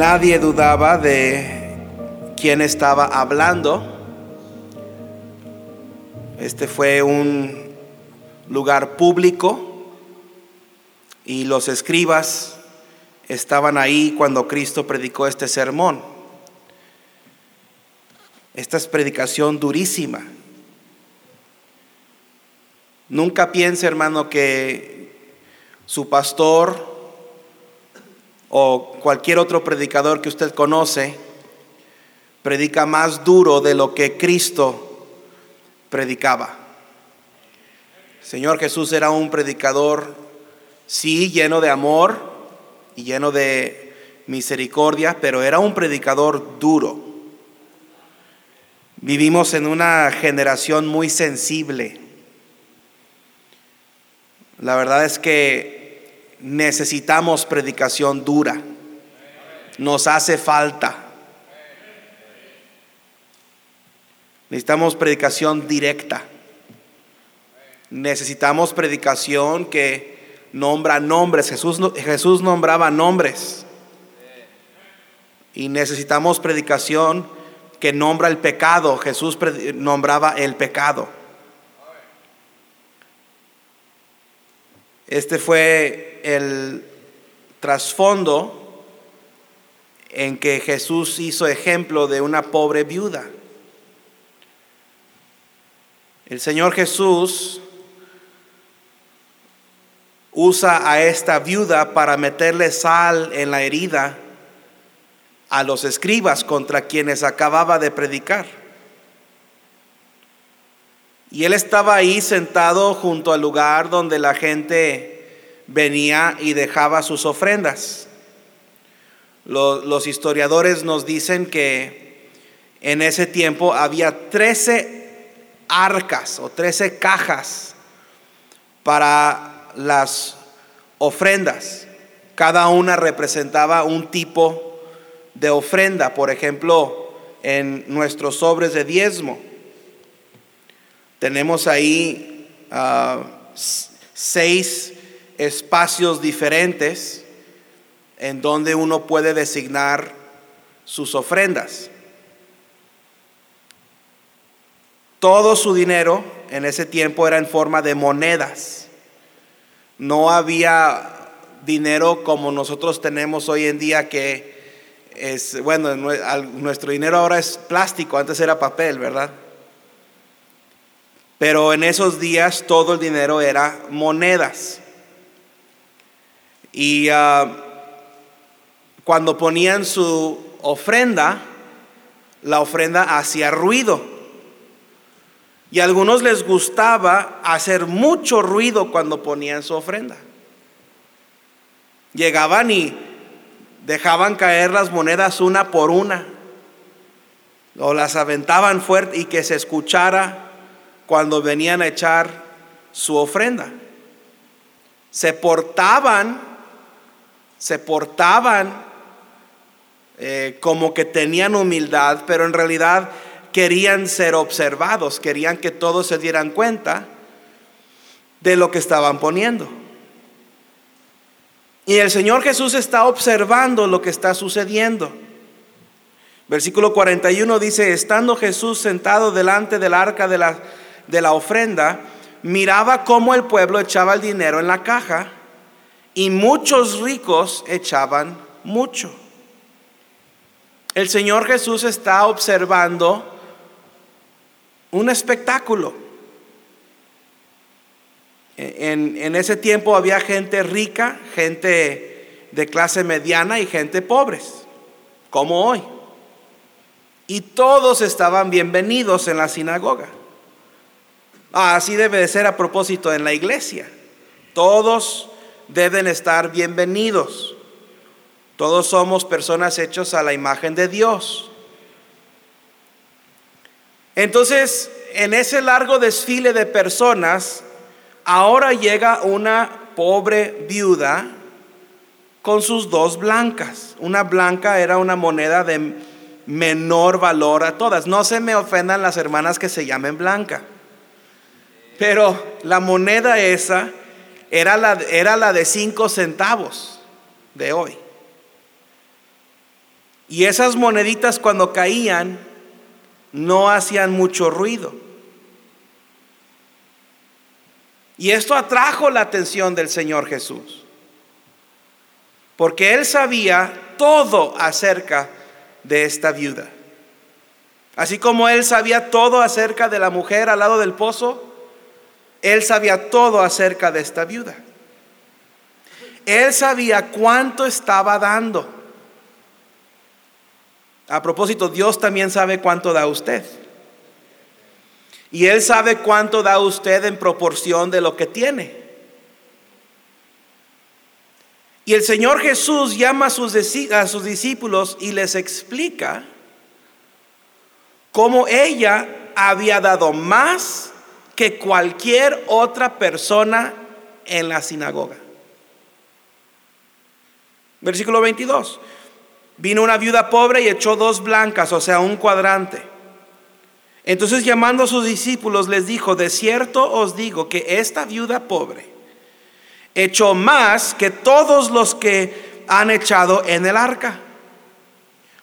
Nadie dudaba de quién estaba hablando. Este fue un lugar público y los escribas estaban ahí cuando Cristo predicó este sermón. Esta es predicación durísima. Nunca piense, hermano, que su pastor o cualquier otro predicador que usted conoce predica más duro de lo que Cristo predicaba. Señor Jesús era un predicador, sí, lleno de amor y lleno de misericordia, pero era un predicador duro. Vivimos en una generación muy sensible. La verdad es que necesitamos predicación dura. Nos hace falta. Necesitamos predicación directa. Necesitamos predicación que nombra nombres. Jesús, Jesús nombraba nombres. Y necesitamos predicación que nombra el pecado. Jesús nombraba el pecado. Este fue el trasfondo en que Jesús hizo ejemplo de una pobre viuda. El Señor Jesús usa a esta viuda para meterle sal en la herida a los escribas contra quienes acababa de predicar. Y él estaba ahí sentado junto al lugar donde la gente venía y dejaba sus ofrendas. Los, historiadores nos dicen que en ese tiempo había 13 arcas o 13 cajas para las ofrendas. Cada una representaba un tipo de ofrenda. Por ejemplo, en nuestros sobres de diezmo tenemos ahí ah, seis espacios diferentes en donde uno puede designar sus ofrendas. Todo su dinero en ese tiempo era en forma de monedas. No había dinero como nosotros tenemos hoy en día que es, bueno, nuestro dinero ahora es plástico, antes era papel, ¿verdad? Pero en esos días todo el dinero era monedas. Y ah, cuando ponían su ofrenda, la ofrenda hacía ruido. Y a algunos les gustaba hacer mucho ruido cuando ponían su ofrenda. Llegaban y dejaban caer las monedas una por una. O las aventaban fuerte y que se escuchara cuando venían a echar su ofrenda. Se portaban, se portaban eh, como que tenían humildad, pero en realidad querían ser observados, querían que todos se dieran cuenta de lo que estaban poniendo. Y el Señor Jesús está observando lo que está sucediendo. Versículo 41 dice, estando Jesús sentado delante del arca de la de la ofrenda, miraba cómo el pueblo echaba el dinero en la caja y muchos ricos echaban mucho. El Señor Jesús está observando un espectáculo. En, ese tiempo había gente rica, gente de clase mediana y gente pobres, como hoy. Y todos estaban bienvenidos en la sinagoga. Ah, así debe de ser a propósito en la iglesia. Todos deben estar bienvenidos. Todos somos personas hechos a la imagen de Dios. Entonces, en ese largo desfile de personas, ahora llega una pobre viuda con sus dos blancas. Una blanca era una moneda de menor valor a todas. No se me ofendan las hermanas que se llamen blanca. Pero la moneda esa era la, era la de cinco centavos de hoy. Y esas moneditas cuando caían no hacían mucho ruido. Y esto atrajo la atención del Señor Jesús. Porque él sabía todo acerca de esta viuda. Así como él sabía todo acerca de la mujer al lado del pozo, él sabía todo acerca de esta viuda. Él sabía cuánto estaba dando. A propósito, Dios también sabe cuánto da usted. Y Él sabe cuánto da usted en proporción de lo que tiene. Y el Señor Jesús llama a sus, a sus discípulos y les explica cómo ella había dado más que cualquier otra persona en la sinagoga. Versículo 22. Vino una viuda pobre y echó dos blancas, o sea, un cuadrante. Entonces llamando a sus discípulos les dijo, de cierto os digo que esta viuda pobre echó más que todos los que han echado en el arca,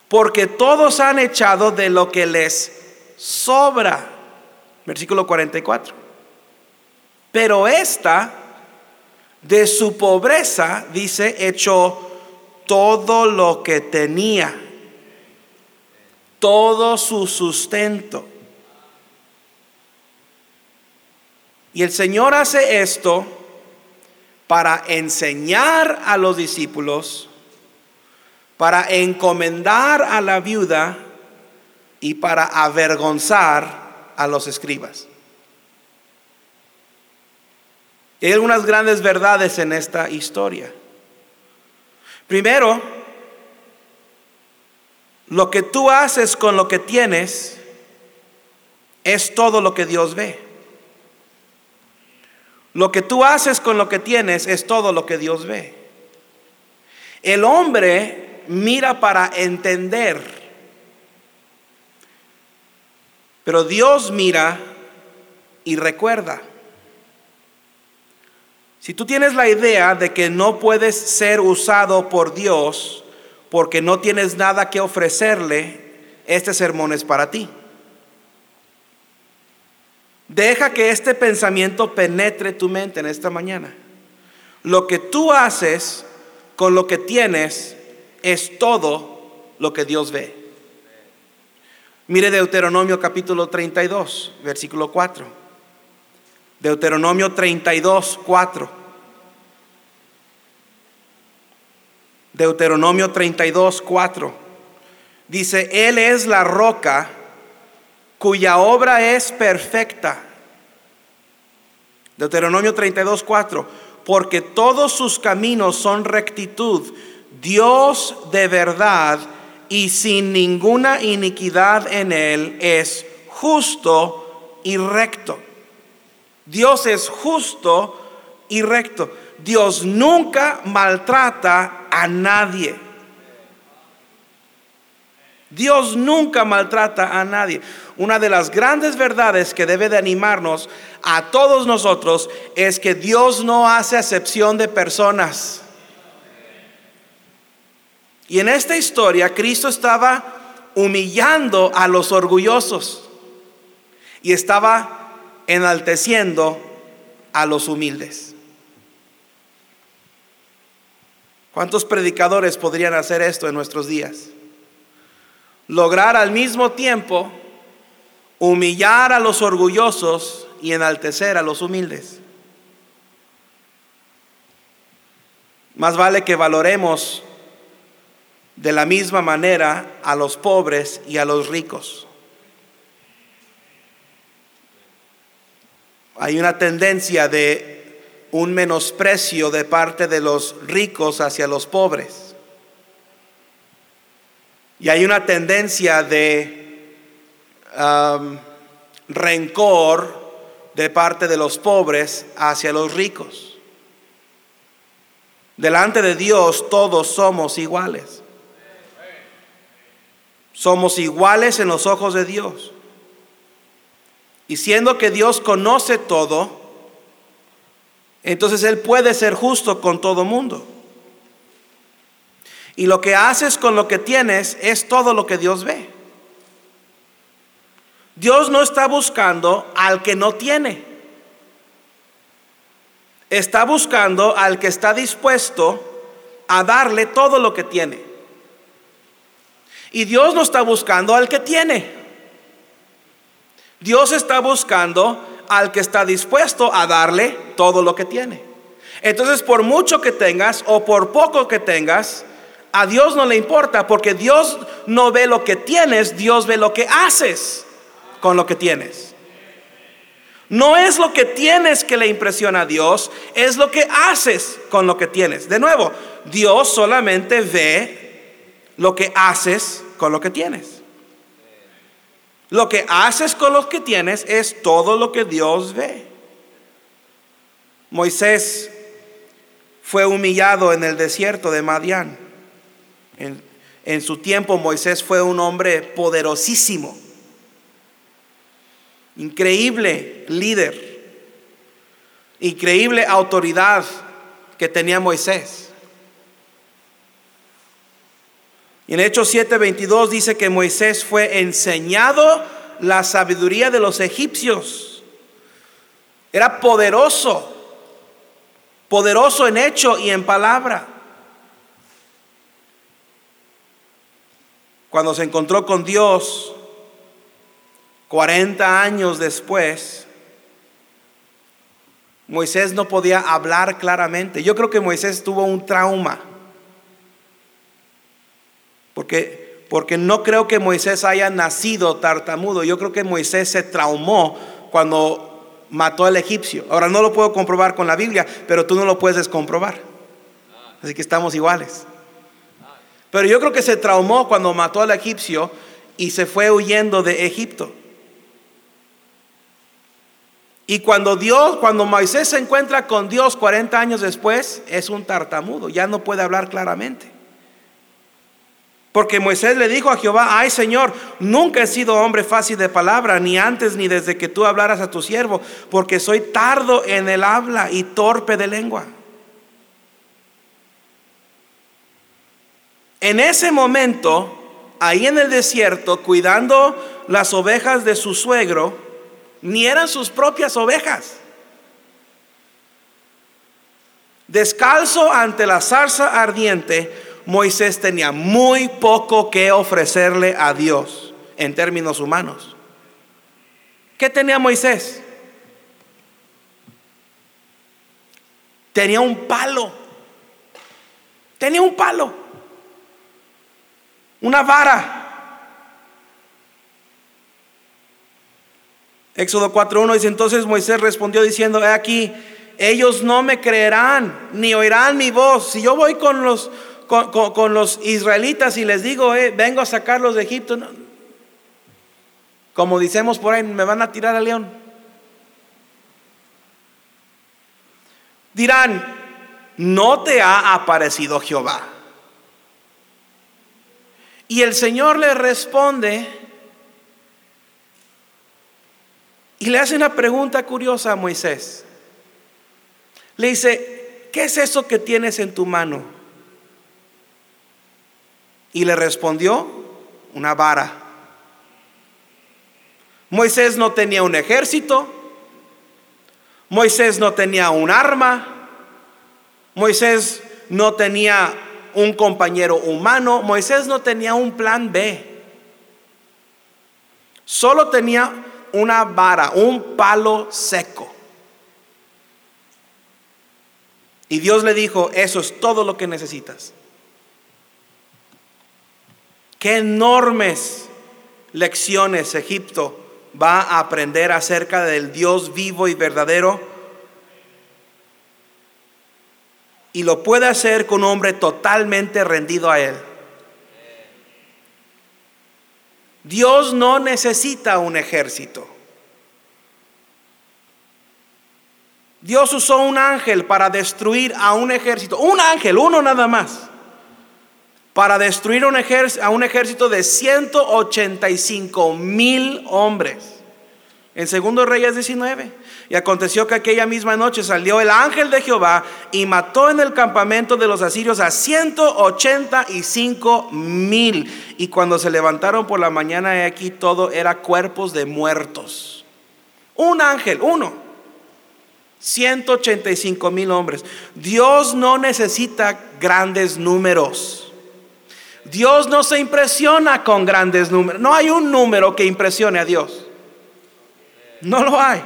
porque todos han echado de lo que les sobra. Versículo 44. Pero esta, de su pobreza, dice, echó todo lo que tenía, todo su sustento Y el Señor hace esto para enseñar a los discípulos, para encomendar a la viuda y para avergonzar a los escribas. Hay algunas grandes verdades en esta historia. Primero, lo que tú haces con lo que tienes es todo lo que Dios ve. Lo que tú haces con lo que tienes es todo lo que Dios ve. El hombre mira para entender, pero Dios mira y recuerda. Si tú tienes la idea de que no puedes ser usado por Dios porque no tienes nada que ofrecerle, este sermón es para ti. Deja que este pensamiento penetre tu mente en esta mañana. Lo que tú haces con lo que tienes es todo lo que Dios ve. Mire Deuteronomio capítulo 32, versículo 4. Deuteronomio 32, 4. Deuteronomio 32, 4. Dice, Él es la roca cuya obra es perfecta. Deuteronomio 32, 4. Porque todos sus caminos son rectitud. Dios de verdad y sin ninguna iniquidad en él es justo y recto. Dios es justo y recto. Dios nunca maltrata a nadie. Dios nunca maltrata a nadie. Una de las grandes verdades que debe de animarnos a todos nosotros es que Dios no hace acepción de personas. Y en esta historia Cristo estaba humillando a los orgullosos y estaba enalteciendo a los humildes. ¿Cuántos predicadores podrían hacer esto en nuestros días? lograr al mismo tiempo humillar a los orgullosos y enaltecer a los humildes. Más vale que valoremos de la misma manera a los pobres y a los ricos. Hay una tendencia de un menosprecio de parte de los ricos hacia los pobres. Y hay una tendencia de um, rencor de parte de los pobres hacia los ricos. Delante de Dios todos somos iguales. Somos iguales en los ojos de Dios. Y siendo que Dios conoce todo, entonces Él puede ser justo con todo mundo. Y lo que haces con lo que tienes es todo lo que Dios ve. Dios no está buscando al que no tiene. Está buscando al que está dispuesto a darle todo lo que tiene. Y Dios no está buscando al que tiene. Dios está buscando al que está dispuesto a darle todo lo que tiene. Entonces, por mucho que tengas o por poco que tengas, a Dios no le importa porque Dios no ve lo que tienes, Dios ve lo que haces con lo que tienes. No es lo que tienes que le impresiona a Dios, es lo que haces con lo que tienes. De nuevo, Dios solamente ve lo que haces con lo que tienes. Lo que haces con lo que tienes es todo lo que Dios ve. Moisés fue humillado en el desierto de Madián. En, en, su tiempo Moisés fue un hombre poderosísimo, increíble líder, increíble autoridad que tenía Moisés. Y en Hechos 7:22 dice que Moisés fue enseñado la sabiduría de los egipcios. Era poderoso, poderoso en hecho y en palabra. Cuando se encontró con Dios, 40 años después, Moisés no podía hablar claramente. Yo creo que Moisés tuvo un trauma porque, porque no creo que Moisés haya nacido tartamudo. Yo creo que Moisés se traumó cuando mató al egipcio. Ahora no lo puedo comprobar con la Biblia, pero tú no lo puedes comprobar. Así que estamos iguales. Pero yo creo que se traumó cuando mató al egipcio y se fue huyendo de Egipto. Y cuando Dios, cuando Moisés se encuentra con Dios 40 años después, es un tartamudo, ya no puede hablar claramente. Porque Moisés le dijo a Jehová, ay Señor, nunca he sido hombre fácil de palabra, ni antes ni desde que tú hablaras a tu siervo, porque soy tardo en el habla y torpe de lengua. En ese momento, ahí en el desierto, cuidando las ovejas de su suegro, ni eran sus propias ovejas. Descalzo ante la zarza ardiente, Moisés tenía muy poco que ofrecerle a Dios en términos humanos. ¿Qué tenía Moisés? Tenía un palo. Tenía un palo. Una vara. Éxodo 4.1 dice, entonces Moisés respondió diciendo, he aquí, ellos no me creerán, ni oirán mi voz. Si yo voy con los con, los israelitas y les digo, eh, vengo a sacarlos de Egipto, como decimos por ahí, me van a tirar al león. Dirán, no te ha aparecido Jehová. Y el Señor le responde y le hace una pregunta curiosa a Moisés. Le dice, ¿qué es eso que tienes en tu mano? Y le respondió, una vara. Moisés no tenía un ejército, Moisés no tenía un arma, Moisés no tenía un compañero humano, Moisés no tenía un plan B. Solo tenía una vara, un palo seco. Y Dios le dijo, eso es todo lo que necesitas. Qué enormes lecciones Egipto va a aprender acerca del Dios vivo y verdadero. Y lo puede hacer con un hombre totalmente rendido a Él. Dios no necesita un ejército. Dios usó un ángel para destruir a un ejército. Un ángel, uno nada más para destruir a un ejército de 185 mil hombres. En segundo Reyes 19. Y aconteció que aquella misma noche salió el ángel de Jehová y mató en el campamento de los asirios a 185 mil. Y cuando se levantaron por la mañana, aquí todo era cuerpos de muertos. Un ángel, uno. 185 mil hombres. Dios no necesita grandes números. Dios no se impresiona con grandes números. No hay un número que impresione a Dios. No lo hay.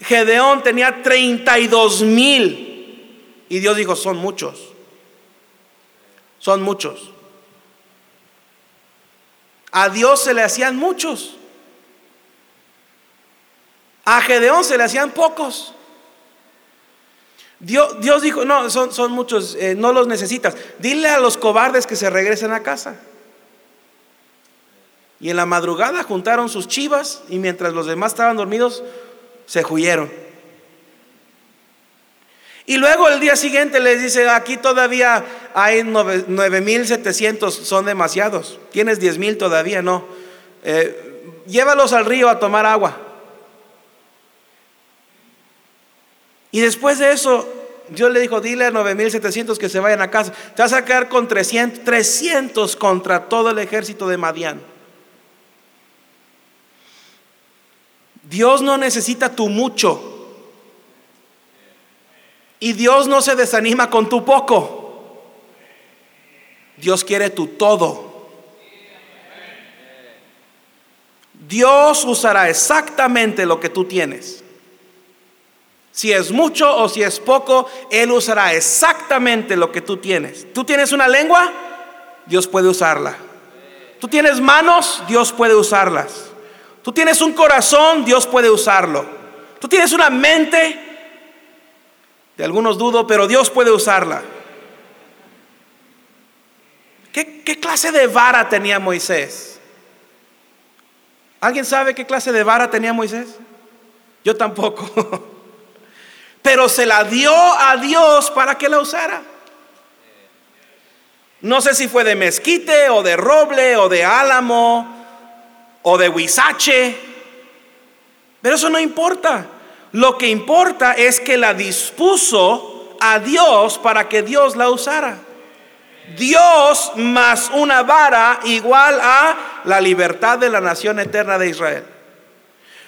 Gedeón tenía 32 mil. Y Dios dijo, son muchos. Son muchos. A Dios se le hacían muchos. A Gedeón se le hacían pocos. Dios, Dios dijo, no, son, son muchos, eh, no los necesitas. Dile a los cobardes que se regresen a casa. Y en la madrugada juntaron sus chivas y mientras los demás estaban dormidos, se huyeron. Y luego el día siguiente les dice, aquí todavía hay 9.700, son demasiados. Tienes 10.000 todavía, no. Eh, llévalos al río a tomar agua. Y después de eso, Dios le dijo, dile a 9.700 que se vayan a casa. Te vas a quedar con 300, 300 contra todo el ejército de Madián. Dios no necesita tu mucho. Y Dios no se desanima con tu poco. Dios quiere tu todo. Dios usará exactamente lo que tú tienes. Si es mucho o si es poco, Él usará exactamente lo que tú tienes. ¿Tú tienes una lengua? Dios puede usarla. ¿Tú tienes manos? Dios puede usarlas. Tú tienes un corazón, Dios puede usarlo. Tú tienes una mente, de algunos dudo, pero Dios puede usarla. ¿Qué, ¿Qué, clase de vara tenía Moisés? ¿Alguien sabe qué clase de vara tenía Moisés? Yo tampoco. pero se la dio a Dios para que la usara. No sé si fue de mezquite o de roble o de álamo o de huizache. Pero eso no importa. Lo que importa es que la dispuso a Dios para que Dios la usara. Dios más una vara igual a la libertad de la nación eterna de Israel.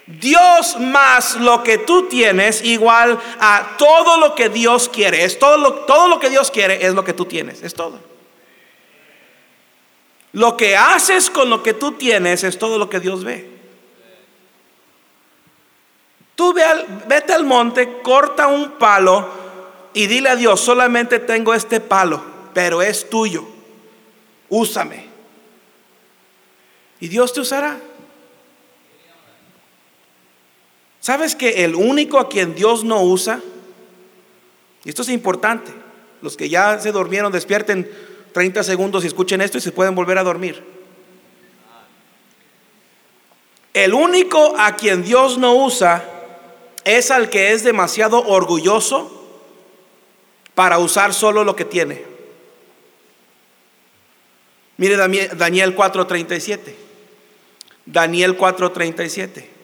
Dios más lo que tú tienes igual a todo lo que Dios quiere. Es todo lo, todo lo que Dios quiere es lo que tú tienes. Es todo. Lo que haces con lo que tú tienes es todo lo que Dios ve. Tú ve vete al monte, corta un palo y dile a Dios, solamente tengo este palo, pero es tuyo. Úsame. Y Dios te usará. ¿Sabes que el único a quien Dios no usa, y esto es importante, los que ya se durmieron despierten 30 segundos y escuchen esto y se pueden volver a dormir. El único a quien Dios no usa es al que es demasiado orgulloso para usar solo lo que tiene. Mire Daniel 4:37. Daniel 4:37.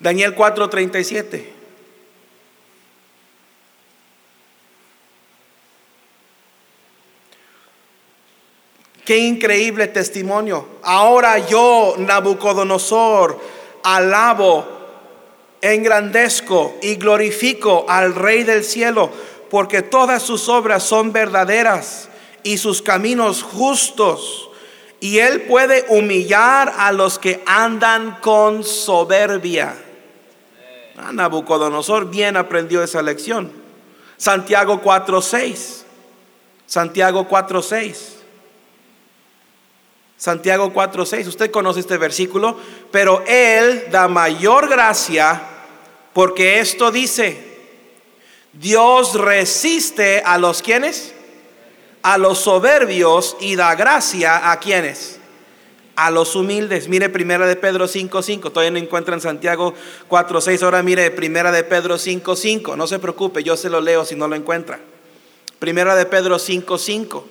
Daniel 4:37. Qué increíble testimonio. Ahora yo, Nabucodonosor, alabo, engrandezco y glorifico al Rey del cielo, porque todas sus obras son verdaderas y sus caminos justos. Y él puede humillar a los que andan con soberbia. Ah, Nabucodonosor bien aprendió esa lección. Santiago 4:6. Santiago 4:6. Santiago 4:6. Usted conoce este versículo, pero Él da mayor gracia porque esto dice, Dios resiste a los quienes, a los soberbios y da gracia a quienes, a los humildes. Mire primera de Pedro 5:5, todavía no encuentran Santiago 4:6, ahora mire primera de Pedro 5:5, no se preocupe, yo se lo leo si no lo encuentra. Primera de Pedro 5:5.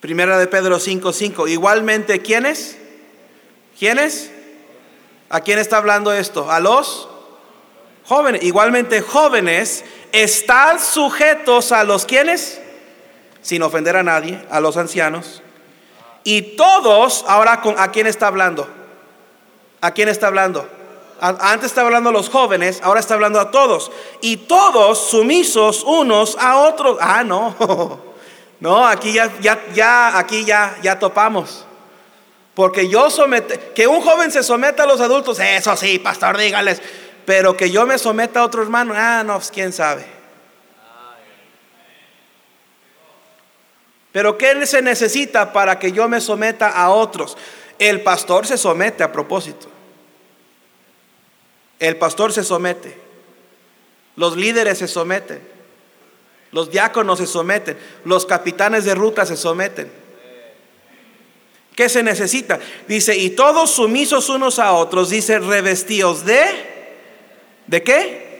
Primera de Pedro 5:5. Igualmente, ¿quiénes? ¿Quiénes? ¿A quién está hablando esto? A los jóvenes. Igualmente, jóvenes, están sujetos a los quienes, sin ofender a nadie, a los ancianos. Y todos, ahora con, ¿a quién está hablando? ¿A quién está hablando? Antes estaba hablando a los jóvenes, ahora está hablando a todos. Y todos sumisos unos a otros. Ah, no. No, aquí ya, ya, ya, aquí ya, ya topamos. Porque yo somete, que un joven se someta a los adultos, eso sí, pastor, dígales. Pero que yo me someta a otro hermano, ah, no, pues, quién sabe. Pero ¿qué se necesita para que yo me someta a otros? El pastor se somete a propósito. El pastor se somete. Los líderes se someten. Los diáconos se someten. Los capitanes de ruta se someten. ¿Qué se necesita? Dice, y todos sumisos unos a otros, dice, revestidos de, ¿de qué?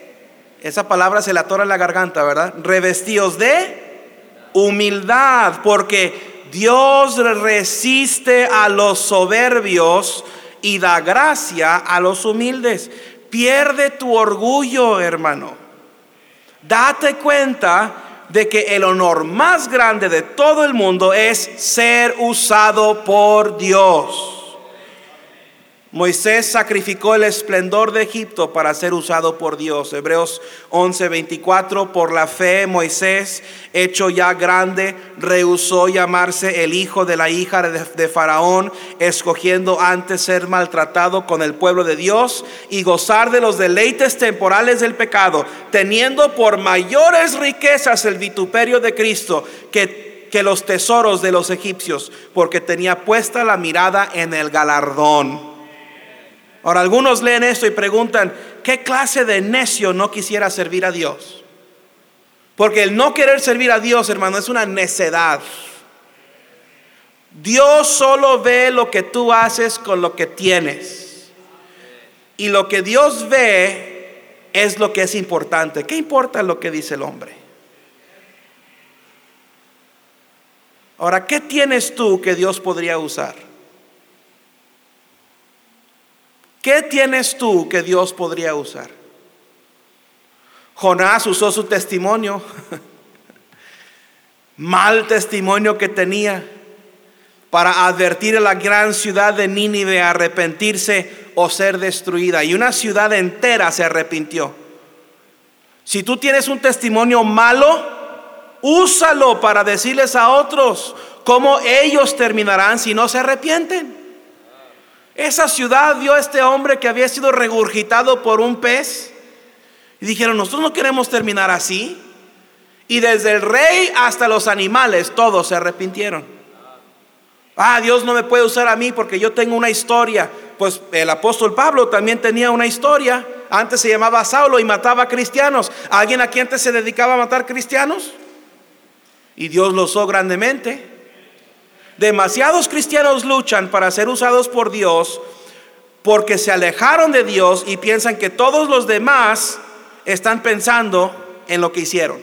Esa palabra se le atora en la garganta, ¿verdad? Revestidos de humildad, porque Dios resiste a los soberbios y da gracia a los humildes. Pierde tu orgullo, hermano. Date cuenta de que el honor más grande de todo el mundo es ser usado por Dios. Moisés sacrificó el esplendor de Egipto para ser usado por Dios. Hebreos 11:24, por la fe Moisés, hecho ya grande, rehusó llamarse el hijo de la hija de, Faraón, escogiendo antes ser maltratado con el pueblo de Dios y gozar de los deleites temporales del pecado, teniendo por mayores riquezas el vituperio de Cristo que, que los tesoros de los egipcios, porque tenía puesta la mirada en el galardón. Ahora algunos leen esto y preguntan, ¿qué clase de necio no quisiera servir a Dios? Porque el no querer servir a Dios, hermano, es una necedad. Dios solo ve lo que tú haces con lo que tienes. Y lo que Dios ve es lo que es importante. ¿Qué importa lo que dice el hombre? Ahora, ¿qué tienes tú que Dios podría usar? ¿Qué tienes tú que Dios podría usar? Jonás usó su testimonio, mal testimonio que tenía, para advertir a la gran ciudad de Nínive a arrepentirse o ser destruida. Y una ciudad entera se arrepintió. Si tú tienes un testimonio malo, úsalo para decirles a otros cómo ellos terminarán si no se arrepienten. Esa ciudad vio a este hombre que había sido regurgitado por un pez. Y dijeron, nosotros no queremos terminar así. Y desde el rey hasta los animales, todos se arrepintieron. Ah, Dios no me puede usar a mí porque yo tengo una historia. Pues el apóstol Pablo también tenía una historia. Antes se llamaba Saulo y mataba cristianos. ¿Alguien aquí antes se dedicaba a matar cristianos? Y Dios lo usó grandemente. Demasiados cristianos luchan para ser usados por Dios porque se alejaron de Dios y piensan que todos los demás están pensando en lo que hicieron.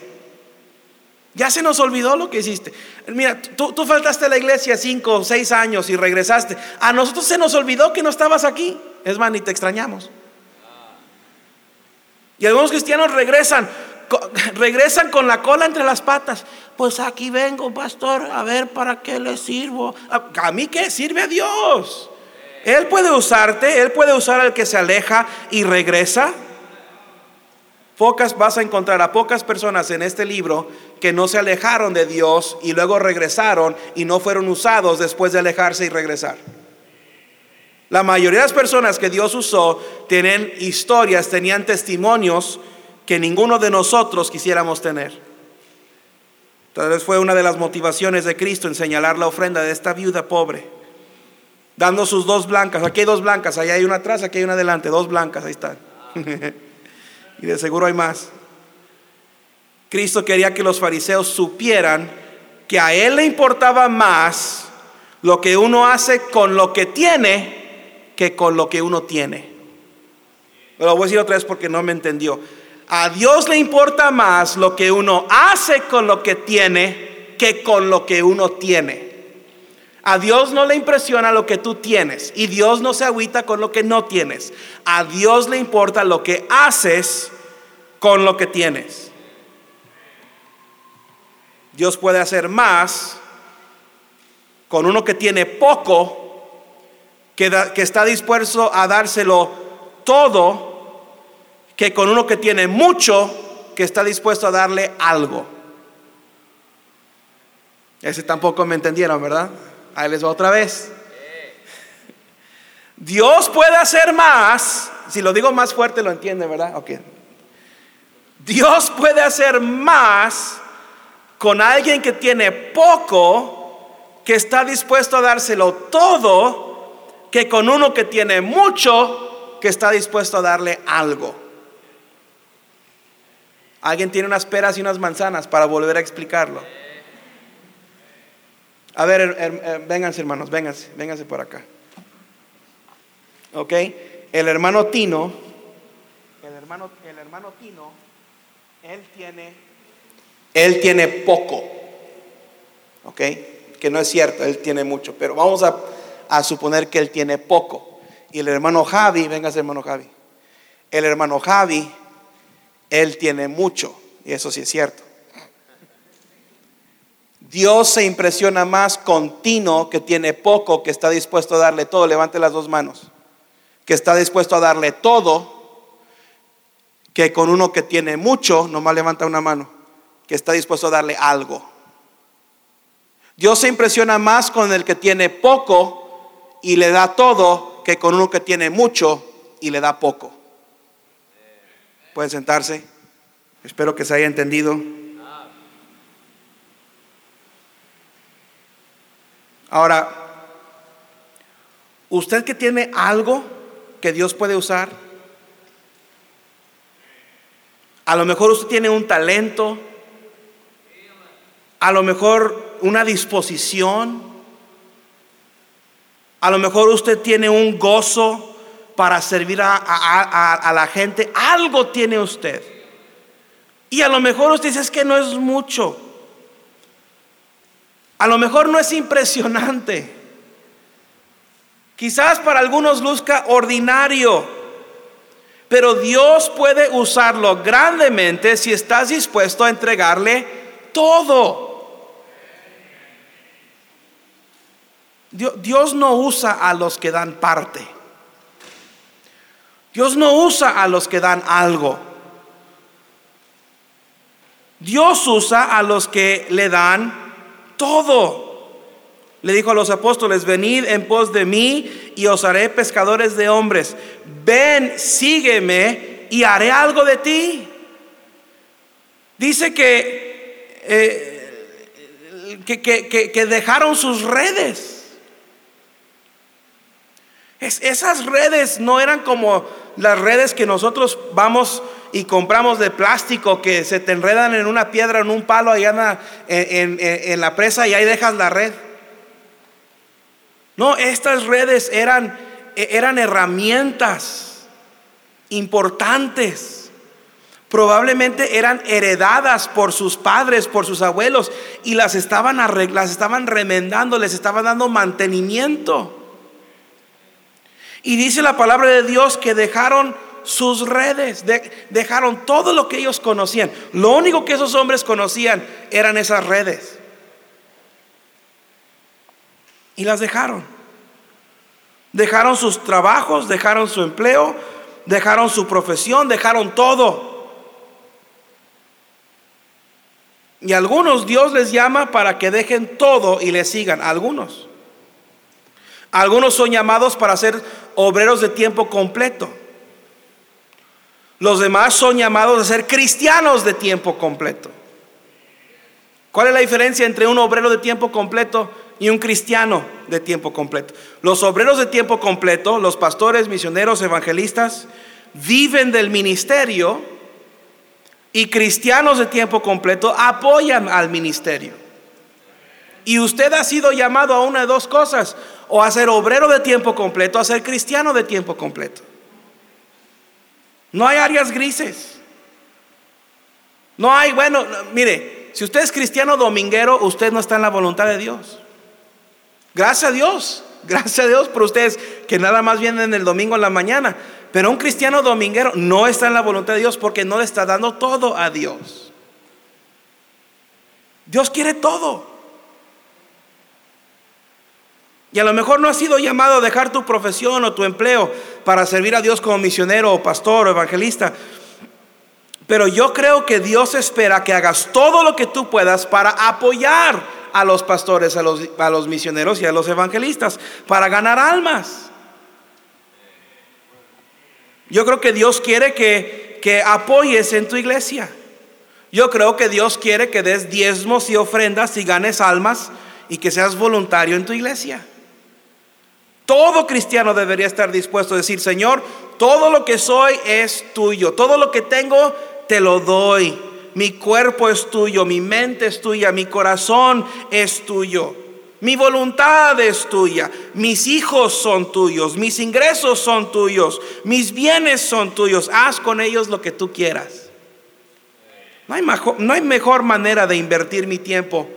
Ya se nos olvidó lo que hiciste. Mira, tú, faltaste a la iglesia cinco o seis años y regresaste. A nosotros se nos olvidó que no estabas aquí. Es más, ni te extrañamos. Y algunos cristianos regresan regresan con la cola entre las patas. Pues aquí vengo, pastor, a ver para qué le sirvo. ¿A, mí qué? Sirve a Dios. Él puede usarte, Él puede usar al que se aleja y regresa. Pocas vas a encontrar a pocas personas en este libro que no se alejaron de Dios y luego regresaron y no fueron usados después de alejarse y regresar. La mayoría de las personas que Dios usó tienen historias, tenían testimonios que ninguno de nosotros quisiéramos tener. Tal vez fue una de las motivaciones de Cristo en señalar la ofrenda de esta viuda pobre, dando sus dos blancas. Aquí hay dos blancas, allá hay una atrás, aquí hay una adelante, dos blancas, ahí están. y de seguro hay más. Cristo quería que los fariseos supieran que a Él le importaba más lo que uno hace con lo que tiene que con lo que uno tiene. Lo voy a decir otra vez porque no me entendió. A Dios le importa más lo que uno hace con lo que tiene que con lo que uno tiene. A Dios no le impresiona lo que tú tienes y Dios no se agüita con lo que no tienes. A Dios le importa lo que haces con lo que tienes. Dios puede hacer más con uno que tiene poco, que, que está dispuesto a dárselo todo, que con uno que tiene mucho, que está dispuesto a darle algo. Ese tampoco me entendieron, ¿verdad? Ahí les va otra vez. Dios puede hacer más. Si lo digo más fuerte, lo entiende, ¿verdad? Ok. Dios puede hacer más con alguien que tiene poco, que está dispuesto a dárselo todo, que con uno que tiene mucho, que está dispuesto a darle algo. Alguien tiene unas peras y unas manzanas para volver a explicarlo. A ver, vénganse hermanos, vénganse, vénganse por acá. ¿Ok? El hermano Tino, el hermano, el hermano Tino, él tiene, él tiene poco. ¿Ok? Que no es cierto, él tiene mucho, pero vamos a, a suponer que él tiene poco. Y el hermano Javi, véngase hermano Javi. El hermano Javi, él tiene mucho, y eso sí es cierto. Dios se impresiona más con Tino, que tiene poco, que está dispuesto a darle todo. Levante las dos manos. Que está dispuesto a darle todo, que con uno que tiene mucho, nomás levanta una mano, que está dispuesto a darle algo. Dios se impresiona más con el que tiene poco y le da todo, que con uno que tiene mucho y le da poco. Pueden sentarse. Espero que se haya entendido. Ahora, usted que tiene algo que Dios puede usar, a lo mejor usted tiene un talento, a lo mejor una disposición, a lo mejor usted tiene un gozo para servir a, la gente, algo tiene usted. Y a lo mejor usted dice es que no es mucho. A lo mejor no es impresionante. Quizás para algunos luzca ordinario, pero Dios puede usarlo grandemente si estás dispuesto a entregarle todo. Dios no usa a los que dan parte. Dios no usa a los que dan algo. Dios usa a los que le dan todo. Le dijo a los apóstoles, venid en pos de mí y os haré pescadores de hombres. Ven, sígueme y haré algo de ti. Dice que, eh, que, dejaron sus redes. Esas redes no eran como las redes que nosotros vamos y compramos de plástico que se te enredan en una piedra, en un palo, allá en, en, la presa y ahí dejas la red. No, estas redes eran, eran herramientas importantes. Probablemente eran heredadas por sus padres, por sus abuelos, y las estaban, las estaban remendando, les estaban dando mantenimiento. Y dice la palabra de Dios que dejaron sus redes, dejaron todo lo que ellos conocían. Lo único que esos hombres conocían eran esas redes. Y las dejaron. Dejaron sus trabajos, dejaron su empleo, dejaron su profesión, dejaron todo. Y algunos Dios les llama para que dejen todo y le sigan. Algunos. Algunos son llamados para ser obreros de tiempo completo. Los demás son llamados a ser cristianos de tiempo completo. ¿Cuál es la diferencia entre un obrero de tiempo completo y un cristiano de tiempo completo? Los obreros de tiempo completo, los pastores, misioneros, evangelistas, viven del ministerio y cristianos de tiempo completo apoyan al ministerio. Y usted ha sido llamado a una de dos cosas, o a ser obrero de tiempo completo, a ser cristiano de tiempo completo. No hay áreas grises. No hay, bueno, mire, si usted es cristiano dominguero, usted no está en la voluntad de Dios. Gracias a Dios, gracias a Dios por ustedes que nada más vienen el domingo en la mañana. Pero un cristiano dominguero no está en la voluntad de Dios porque no le está dando todo a Dios. Dios quiere todo. Y a lo mejor no has sido llamado a dejar tu profesión o tu empleo para servir a Dios como misionero o pastor o evangelista. Pero yo creo que Dios espera que hagas todo lo que tú puedas para apoyar a los pastores, a los, a los misioneros y a los evangelistas, para ganar almas. Yo creo que Dios quiere que, que apoyes en tu iglesia. Yo creo que Dios quiere que des diezmos y ofrendas y ganes almas y que seas voluntario en tu iglesia. Todo cristiano debería estar dispuesto a decir, Señor, todo lo que soy es tuyo, todo lo que tengo te lo doy. Mi cuerpo es tuyo, mi mente es tuya, mi corazón es tuyo. Mi voluntad es tuya, mis hijos son tuyos, mis ingresos son tuyos, mis bienes son tuyos. Haz con ellos lo que tú quieras. No hay, mejor, no hay mejor manera de invertir mi tiempo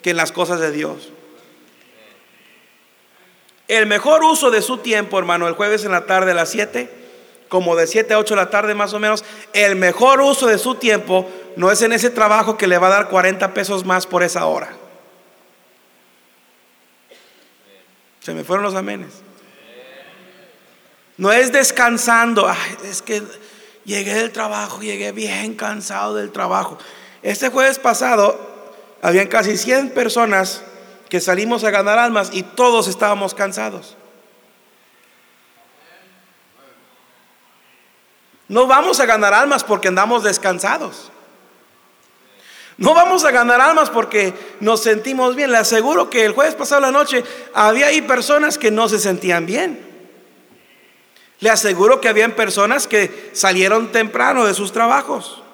que en las cosas de Dios. El mejor uso de su tiempo, hermano, el jueves en la tarde a las 7, como de 7 a 8 de la tarde más o menos, el mejor uso de su tiempo no es en ese trabajo que le va a dar 40 pesos más por esa hora. Se me fueron los amenes. No es descansando, es que llegué del trabajo, llegué bien cansado del trabajo. Este jueves pasado habían casi 100 personas que salimos a ganar almas y todos estábamos cansados. No vamos a ganar almas porque andamos descansados. No vamos a ganar almas porque nos sentimos bien. Le aseguro que el jueves pasado la noche había ahí personas que no se sentían bien. Le aseguro que habían personas que salieron temprano de sus trabajos.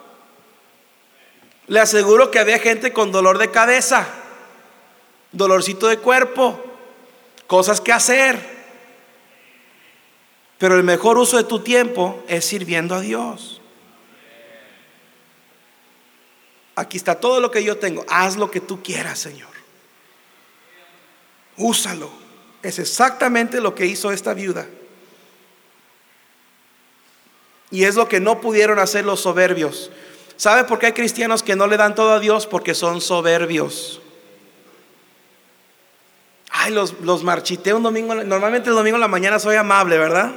Le aseguro que había gente con dolor de cabeza dolorcito de cuerpo, cosas que hacer. Pero el mejor uso de tu tiempo es sirviendo a Dios. Aquí está todo lo que yo tengo. Haz lo que tú quieras, Señor. Úsalo. Es exactamente lo que hizo esta viuda. Y es lo que no pudieron hacer los soberbios. ¿Sabe por qué hay cristianos que no le dan todo a Dios? Porque son soberbios. Ay, los, los marchité un domingo. Normalmente el domingo en la mañana soy amable, ¿verdad?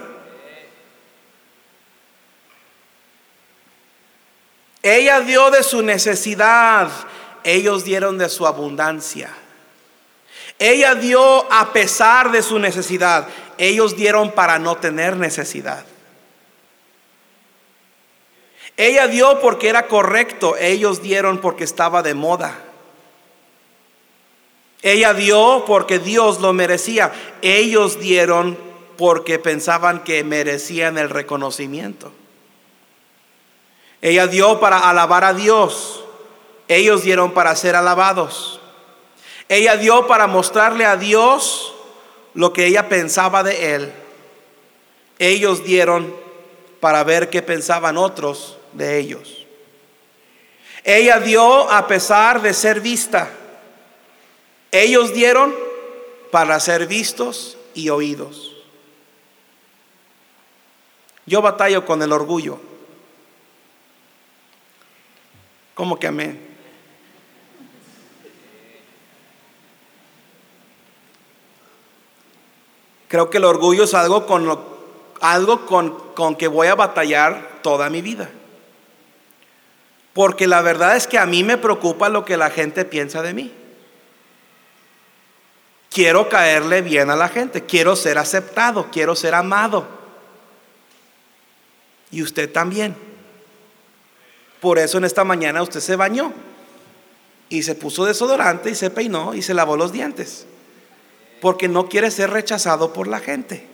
Ella dio de su necesidad, ellos dieron de su abundancia. Ella dio a pesar de su necesidad, ellos dieron para no tener necesidad. Ella dio porque era correcto, ellos dieron porque estaba de moda. Ella dio porque Dios lo merecía. Ellos dieron porque pensaban que merecían el reconocimiento. Ella dio para alabar a Dios. Ellos dieron para ser alabados. Ella dio para mostrarle a Dios lo que ella pensaba de Él. Ellos dieron para ver qué pensaban otros de ellos. Ella dio a pesar de ser vista. Ellos dieron para ser vistos y oídos. Yo batallo con el orgullo. ¿Cómo que amén? Creo que el orgullo es algo con algo con, con que voy a batallar toda mi vida. Porque la verdad es que a mí me preocupa lo que la gente piensa de mí. Quiero caerle bien a la gente, quiero ser aceptado, quiero ser amado. Y usted también. Por eso en esta mañana usted se bañó y se puso desodorante y se peinó y se lavó los dientes. Porque no quiere ser rechazado por la gente.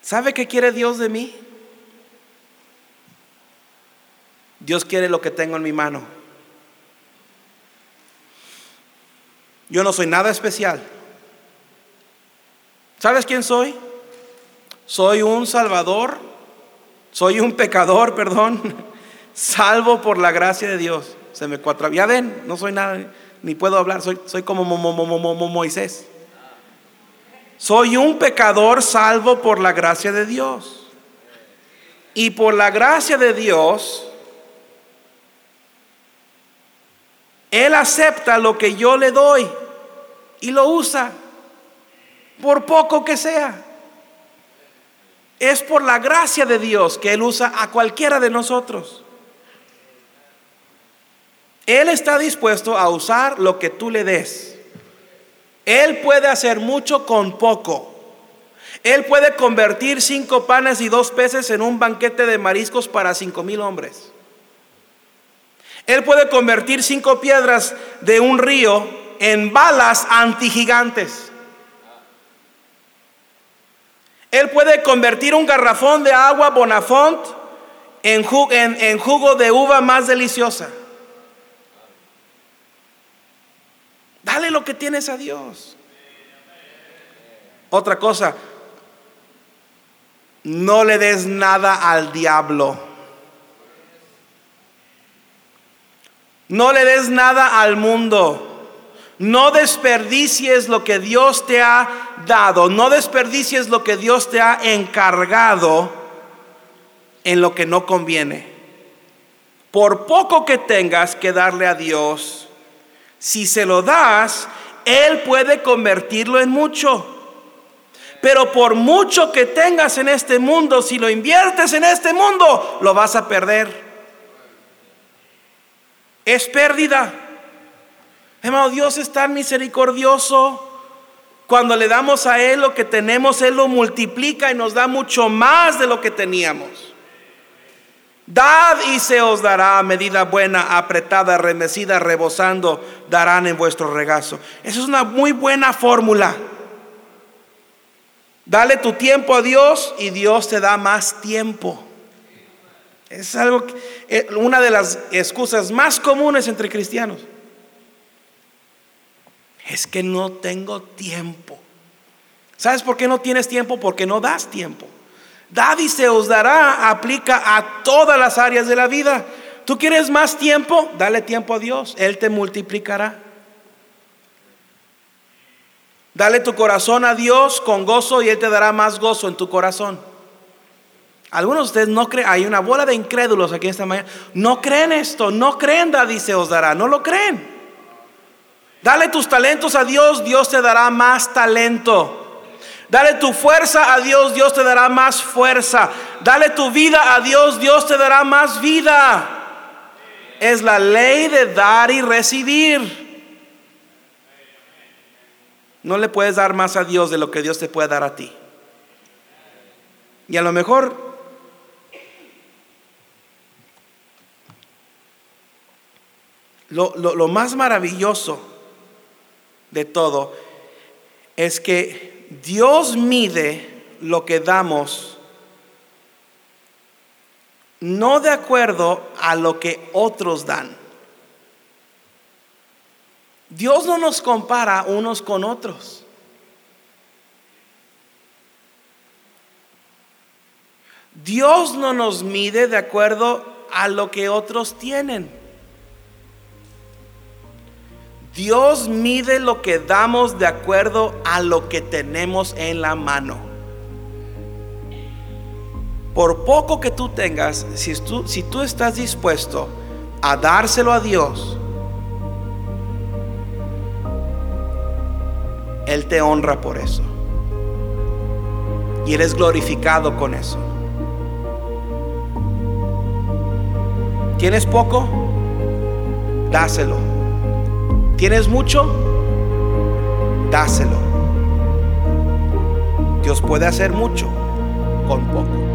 ¿Sabe qué quiere Dios de mí? Dios quiere lo que tengo en mi mano. Yo no soy nada especial. ¿Sabes quién soy? Soy un salvador, soy un pecador, perdón, salvo por la gracia de Dios. Se me cuatro. Ya ven, no soy nada, ni puedo hablar, soy, soy como Moisés. Soy un pecador salvo por la gracia de Dios. Y por la gracia de Dios, Él acepta lo que yo le doy y lo usa, por poco que sea. Es por la gracia de Dios que Él usa a cualquiera de nosotros. Él está dispuesto a usar lo que tú le des. Él puede hacer mucho con poco. Él puede convertir cinco panes y dos peces en un banquete de mariscos para cinco mil hombres. Él puede convertir cinco piedras de un río en balas antigigantes. Él puede convertir un garrafón de agua Bonafont en, en jugo de uva más deliciosa. Dale lo que tienes a Dios. Otra cosa, no le des nada al diablo. No le des nada al mundo. No desperdicies lo que Dios te ha dado. No desperdicies lo que Dios te ha encargado en lo que no conviene. Por poco que tengas que darle a Dios, si se lo das, Él puede convertirlo en mucho. Pero por mucho que tengas en este mundo, si lo inviertes en este mundo, lo vas a perder es pérdida. Hermano, Dios es tan misericordioso. Cuando le damos a Él lo que tenemos, Él lo multiplica y nos da mucho más de lo que teníamos. Dad y se os dará medida buena, apretada, remecida, rebosando, darán en vuestro regazo. Esa es una muy buena fórmula. Dale tu tiempo a Dios y Dios te da más tiempo. Es algo eh, una de las excusas más comunes entre cristianos. Es que no tengo tiempo. ¿Sabes por qué no tienes tiempo? Porque no das tiempo. Dad y se os dará aplica a todas las áreas de la vida. ¿Tú quieres más tiempo? Dale tiempo a Dios. Él te multiplicará. Dale tu corazón a Dios con gozo y Él te dará más gozo en tu corazón. Algunos de ustedes no creen, hay una bola de incrédulos aquí esta mañana. No creen esto, no creen, dice os dará, no lo creen. Dale tus talentos a Dios, Dios te dará más talento. Dale tu fuerza a Dios, Dios te dará más fuerza. Dale tu vida a Dios, Dios te dará más vida. Es la ley de dar y recibir. No le puedes dar más a Dios de lo que Dios te puede dar a ti. Y a lo mejor Lo, más maravilloso de todo es que Dios mide lo que damos no de acuerdo a lo que otros dan. Dios no nos compara unos con otros. Dios no nos mide de acuerdo a lo que otros tienen. Dios mide lo que damos de acuerdo a lo que tenemos en la mano. Por poco que tú tengas, si tú, si tú estás dispuesto a dárselo a Dios, Él te honra por eso. Y eres glorificado con eso. ¿Tienes poco? Dáselo. ¿Tienes mucho? Dáselo. Dios puede hacer mucho con poco.